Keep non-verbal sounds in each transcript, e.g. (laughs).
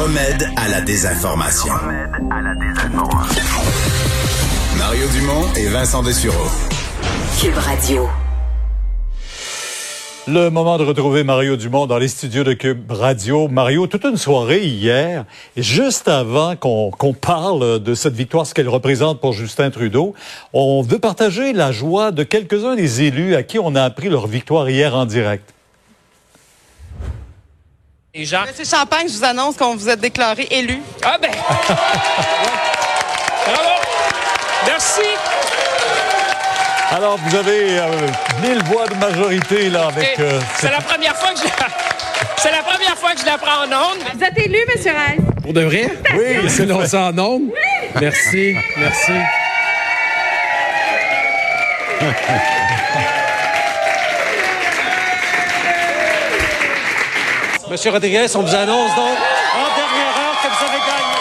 Le remède à la désinformation. Mario Dumont et Vincent Dessureau. Cube Radio. Le moment de retrouver Mario Dumont dans les studios de Cube Radio. Mario, toute une soirée hier, et juste avant qu'on qu'on parle de cette victoire, ce qu'elle représente pour Justin Trudeau, on veut partager la joie de quelques-uns des élus à qui on a appris leur victoire hier en direct. Et. Monsieur Champagne, je vous annonce qu'on vous a déclaré élu. Ah ben! Bravo! Merci! Alors, vous avez euh, mille voix de majorité là avec. Euh, C'est la première fois que je C'est la première fois que je l'apprends en ondes. Vous êtes élu, Monsieur Rice. Pour de vrai? Oui, C'est ça en ondes? Merci, merci. (laughs) Monsieur Rodriguez, on vous annonce donc en dernière heure que vous avez gagné.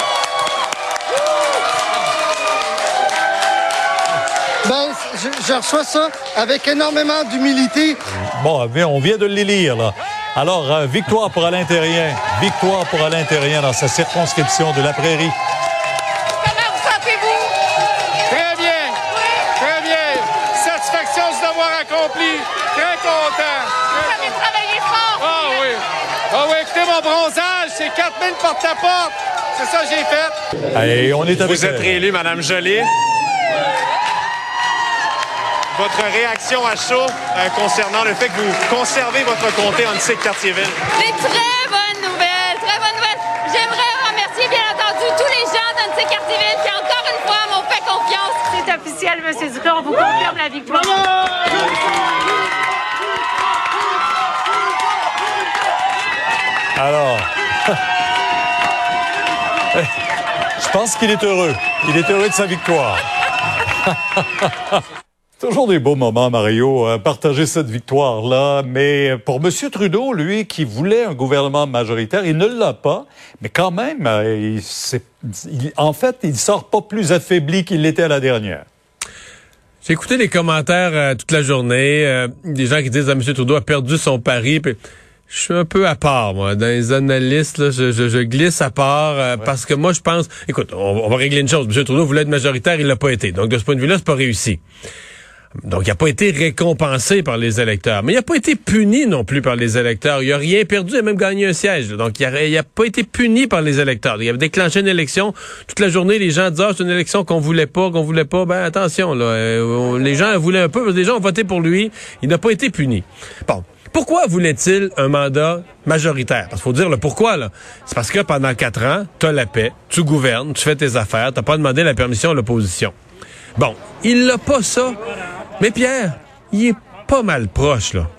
Ben, je, je reçois ça avec énormément d'humilité. Bon, on vient de les lire, là. Alors, euh, victoire pour Alain Terrien. Victoire pour Alain Terrien dans sa circonscription de la Prairie. Accompli. Très content. Vous avez travaillé fort. Ah oui. Ah oui, écoutez mon bronzage, c'est 4000 porte-à-porte. C'est ça que j'ai fait. Et on est avec Vous êtes réélue, Madame Jolie. Votre réaction à chaud euh, concernant le fait que vous conservez votre comté en de Cartierville. Des très bonnes nouvelles, très bonnes nouvelles. J'aimerais remercier bien entendu tous les gens d'Annecy Cartierville C'est officiel, Monsieur Duclos. On vous confirme la victoire. Alors, (laughs) je pense qu'il est heureux. Il est heureux de sa victoire. (laughs) Toujours des beaux moments, Mario, euh, partager cette victoire-là. Mais pour M. Trudeau, lui, qui voulait un gouvernement majoritaire, il ne l'a pas. Mais quand même, euh, il, en fait, il sort pas plus affaibli qu'il l'était à la dernière. J'ai écouté les commentaires euh, toute la journée, euh, des gens qui disent à M. Trudeau a perdu son pari. puis je suis un peu à part, moi. Dans les analystes, là, je, je- je glisse à part euh, parce que moi, je pense... Écoute, on, on va régler une chose. M. Trudeau voulait être majoritaire, il l'a pas été. Donc, de ce point de vue-là, c'est pas réussi. Donc, il n'a pas été récompensé par les électeurs. Mais il n'a pas été puni non plus par les électeurs. Il a rien perdu, il a même gagné un siège. Donc, il n'a pas été puni par les électeurs. Il avait déclenché une élection. Toute la journée, les gens disaient, ah, c'est une élection qu'on voulait pas, qu'on voulait pas. Ben, attention, là. euh, les gens voulaient un peu, les gens ont voté pour lui. Il n'a pas été puni. Bon. Pourquoi voulait-il un mandat majoritaire? Parce qu'il faut dire le pourquoi, là. C'est parce que pendant quatre ans, tu as la paix, tu gouvernes, tu fais tes affaires, t'as pas demandé la permission à l'opposition. Bon, il n'a pas ça. Mais Pierre, il est pas mal proche, là.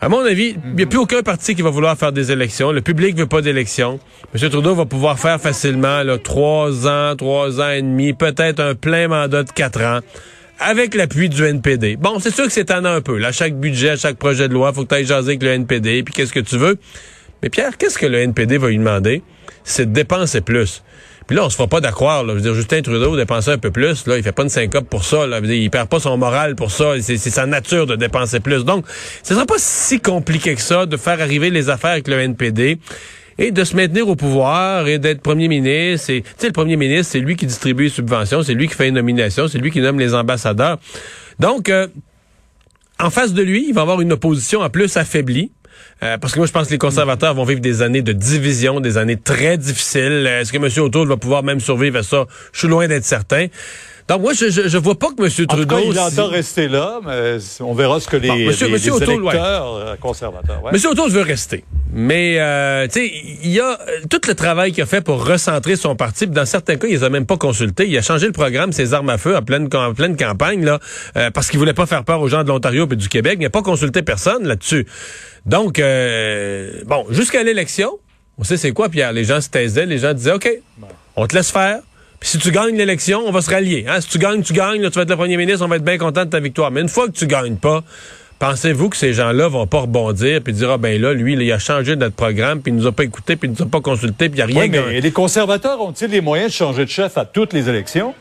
À mon avis, il n'y a plus aucun parti qui va vouloir faire des élections. Le public veut pas d'élections. M. Trudeau va pouvoir faire facilement là, trois ans, trois ans et demi, peut-être un plein mandat de quatre ans, avec l'appui du NPD. Bon, c'est sûr que c'est tannant un peu. Là, chaque budget, chaque projet de loi, faut que tu ailles jaser avec le NPD, puis qu'est-ce que tu veux. Mais Pierre, qu'est-ce que le NPD va lui demander? C'est de dépenser plus. Puis là, on se fera pas d'accord. Je veux dire, Justin Trudeau dépenser un peu plus. Là, il fait pas une syncope pour ça. Là. Dire, il perd pas son moral pour ça. C'est, sa nature de dépenser plus. Donc, ce sera pas si compliqué que ça de faire arriver les affaires avec le NPD et de se maintenir au pouvoir et d'être premier ministre. Tu sais, le premier ministre, c'est lui qui distribue les subventions, c'est lui qui fait les nominations, c'est lui qui nomme les ambassadeurs. Donc, euh, en face de lui, il va avoir une opposition en plus affaiblie. Euh, parce que moi, je pense que les conservateurs vont vivre des années de division, des années très difficiles. Est-ce que M. O'Toole va pouvoir même survivre à ça? Je suis loin d'être certain. Donc moi, je, je, je vois pas que M. Trudeau... En tout cas, il entend rester là, mais on verra ce que les, Bon, monsieur- les- monsieur les O'Toole, ouais. électeurs euh, conservateurs... ouais. M. O'Toole veut rester. Mais, euh, tu sais, il y a euh, tout le travail qu'il a fait pour recentrer son parti. Puis Dans certains cas, il les a même pas consultés. Il a changé le programme, ses armes à feu, en pleine, en pleine campagne, là, euh, parce qu'il voulait pas faire peur aux gens de l'Ontario et du Québec. Il n'a pas consulté personne là-dessus. Donc, euh, bon, jusqu'à l'élection, on sait c'est quoi, Pierre. Les gens se taisaient, les gens disaient, OK, on te laisse faire. Puis si tu gagnes l'élection, on va se rallier. Hein? Si tu gagnes, tu gagnes, là, tu vas être le premier ministre, on va être bien content de ta victoire. Mais une fois que tu gagnes pas, pensez-vous que ces gens-là vont pas rebondir puis dire ah ben là lui là, il a changé notre programme puis il nous a pas écouté puis il nous a pas consulté puis il y a rien Oui, mais les conservateurs ont-ils les moyens de changer de chef à toutes les élections?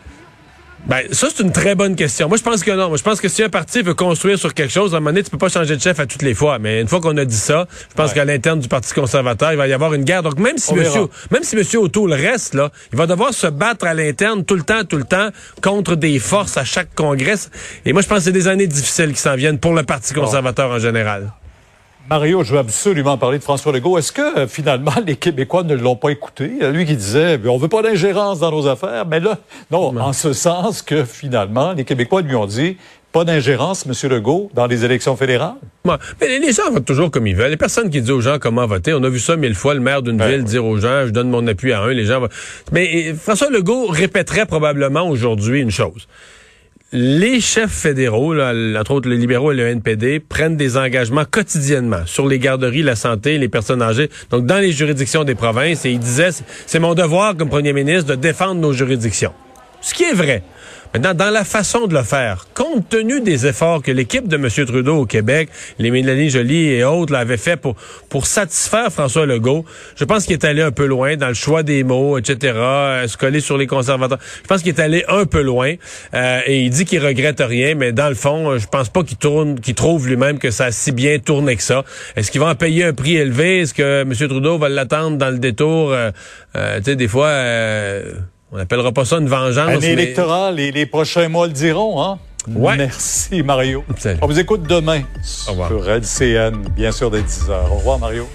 Ben, ça, c'est une très bonne question. Moi, je pense que non. Moi, je pense que si un parti veut construire sur quelque chose, à un moment donné, tu peux pas changer de chef à toutes les fois. Mais une fois qu'on a dit ça, je pense Ouais. qu'à l'interne du Parti conservateur, il va y avoir une guerre. Donc, même si On verra. monsieur, même si monsieur O'Toole reste, là, il va devoir se battre à l'interne tout le temps, tout le temps, contre des forces à chaque congrès. Et moi, je pense que c'est des années difficiles qui s'en viennent pour le Parti conservateur en général. Mario, je veux absolument parler de François Legault. Est-ce que euh, finalement les Québécois ne l'ont pas écouté? Euh, Lui qui disait on veut pas d'ingérence dans nos affaires, mais là, non, en ce sens que finalement les Québécois lui ont dit pas d'ingérence, Monsieur Legault, dans les élections fédérales. Mais les- gens votent toujours comme ils veulent. Les personnes qui disent aux gens comment voter, on a vu ça mille fois, le maire d'une ville dire aux gens, je donne mon appui à un, les gens vont... Mais euh, François Legault répéterait probablement aujourd'hui une chose. Les chefs fédéraux, entre autres les libéraux et le NPD, prennent des engagements quotidiennement sur les garderies, la santé, les personnes âgées, donc dans les juridictions des provinces. Et il disait, c'est- c'est mon devoir comme premier ministre de défendre nos juridictions. Ce qui est vrai. Maintenant, dans la façon de le faire, compte tenu des efforts que l'équipe de M. Trudeau au Québec, les Mélanie Joly et autres l'avaient fait pour, pour satisfaire François Legault, je pense qu'il est allé un peu loin dans le choix des mots, etc., euh, se coller sur les conservateurs. Je pense qu'il est allé un peu loin euh, et il dit qu'il regrette rien, mais dans le fond, euh, je pense pas qu'il tourne, qu'il trouve lui-même que ça a si bien tourné que ça. Est-ce qu'il va en payer un prix élevé? Est-ce que M. Trudeau va l'attendre dans le détour? Euh, euh, tu sais, des fois... euh, on n'appellera pas ça une vengeance. Année mais- électorale et les prochains mois le diront, hein? Ouais. Merci, Mario. (laughs) Salut. On vous écoute demain Au revoir. sur LCN, bien sûr, dès 10 heures. Au revoir, Mario.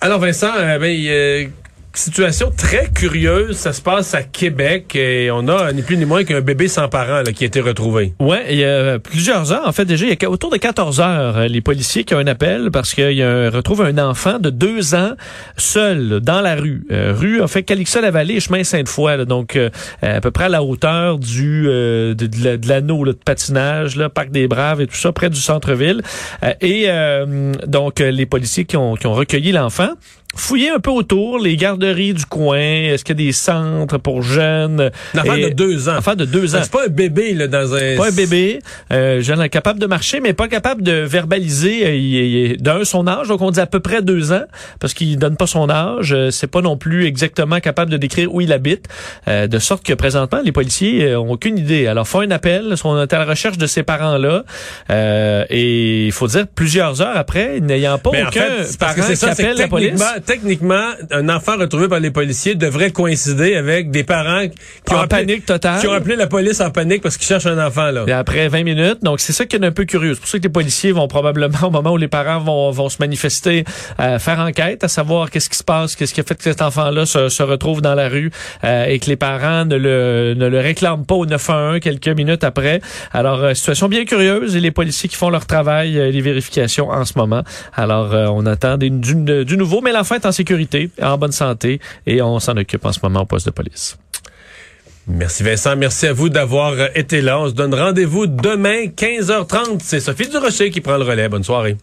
Alors Vincent, euh, ben, a- situation très curieuse, ça se passe à Québec et on a ni plus ni moins qu'un bébé sans parents qui a été retrouvé. Ouais, il y a plusieurs heures. En fait, déjà, il y a autour de 14 heures, euh, les policiers qui ont un appel parce qu'ils retrouvent un enfant de deux ans seul dans la rue. Euh, rue, en fait, Calixa-la-Vallée et chemin Sainte-Foy. donc, euh, à peu près à la hauteur du euh, de, de la- de l'anneau de patinage, là, Parc des Braves et tout ça, près du centre-ville. Euh, et euh, donc, euh, les policiers qui ont, qui ont recueilli l'enfant fouiller un peu autour, les garderies du coin, est-ce qu'il y a des centres pour jeunes? Et- de deux ans. Enfant de deux ans. C'est pas un bébé là, dans un... Pas un bébé, euh, jeune capable de marcher, mais pas capable de verbaliser. euh, Il, est d'un son âge, donc on dit à peu près deux ans, parce qu'il donne pas son âge. Euh, C'est pas non plus exactement capable de décrire où il habite, euh, de sorte que présentement les policiers euh, ont aucune idée. Alors font un appel, sont à la recherche de ces parents-là, euh, et il faut dire plusieurs heures après, n'ayant pas Mais en aucun fait, c'est parce parent que qui ça, appelle la police. Techniquement, un enfant retrouvé par les policiers devrait coïncider avec des parents qui ont appelé, panique totale. qui ont appelé la police en panique parce qu'ils cherchent un enfant là. Et après 20 minutes. Donc, c'est ça qui est un peu curieux. C'est pour ça que les policiers vont probablement, au moment où les parents vont, vont se manifester, euh, faire enquête, à savoir qu'est-ce qui se passe, qu'est-ce qui a fait que cet enfant-là se, se retrouve dans la rue euh, et que les parents ne le, ne le réclament pas au 911 quelques minutes après. Alors, euh, situation bien curieuse et les policiers qui font leur travail, euh, les vérifications en ce moment. Alors, euh, on attend des- du, du nouveau, mais l'enfant en sécurité, en bonne santé et on s'en occupe en ce moment au poste de police. Merci Vincent, merci à vous d'avoir euh, été là. On se donne rendez-vous demain 15h30. C'est Sophie Durocher qui prend le relais. Bonne soirée.